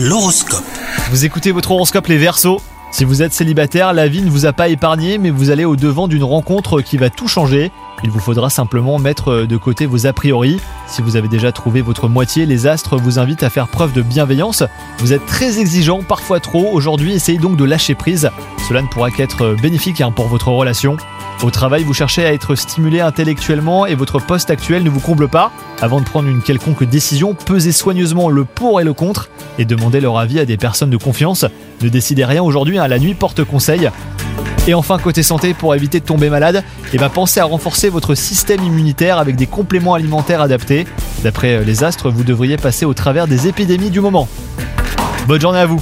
L'horoscope. Vous écoutez votre horoscope les Verseaux. Si vous êtes célibataire, la vie ne vous a pas épargné, mais vous allez au devant d'une rencontre qui va tout changer. Il vous faudra simplement mettre de côté vos a priori. Si vous avez déjà trouvé votre moitié, les astres vous invitent à faire preuve de bienveillance. Vous êtes très exigeant, parfois trop. Aujourd'hui, essayez donc de lâcher prise. Cela ne pourra qu'être bénéfique hein, pour votre relation. Au travail, vous cherchez à être stimulé intellectuellement et votre poste actuel ne vous comble pas. Avant de prendre une quelconque décision, pesez soigneusement le pour et le contre et demandez leur avis à des personnes de confiance. Ne décidez rien aujourd'hui, hein, la nuit porte conseil. Et enfin, côté santé, pour éviter de tomber malade, eh ben, pensez à renforcer votre système immunitaire avec des compléments alimentaires adaptés. D'après les astres, vous devriez passer au travers des épidémies du moment. Bonne journée à vous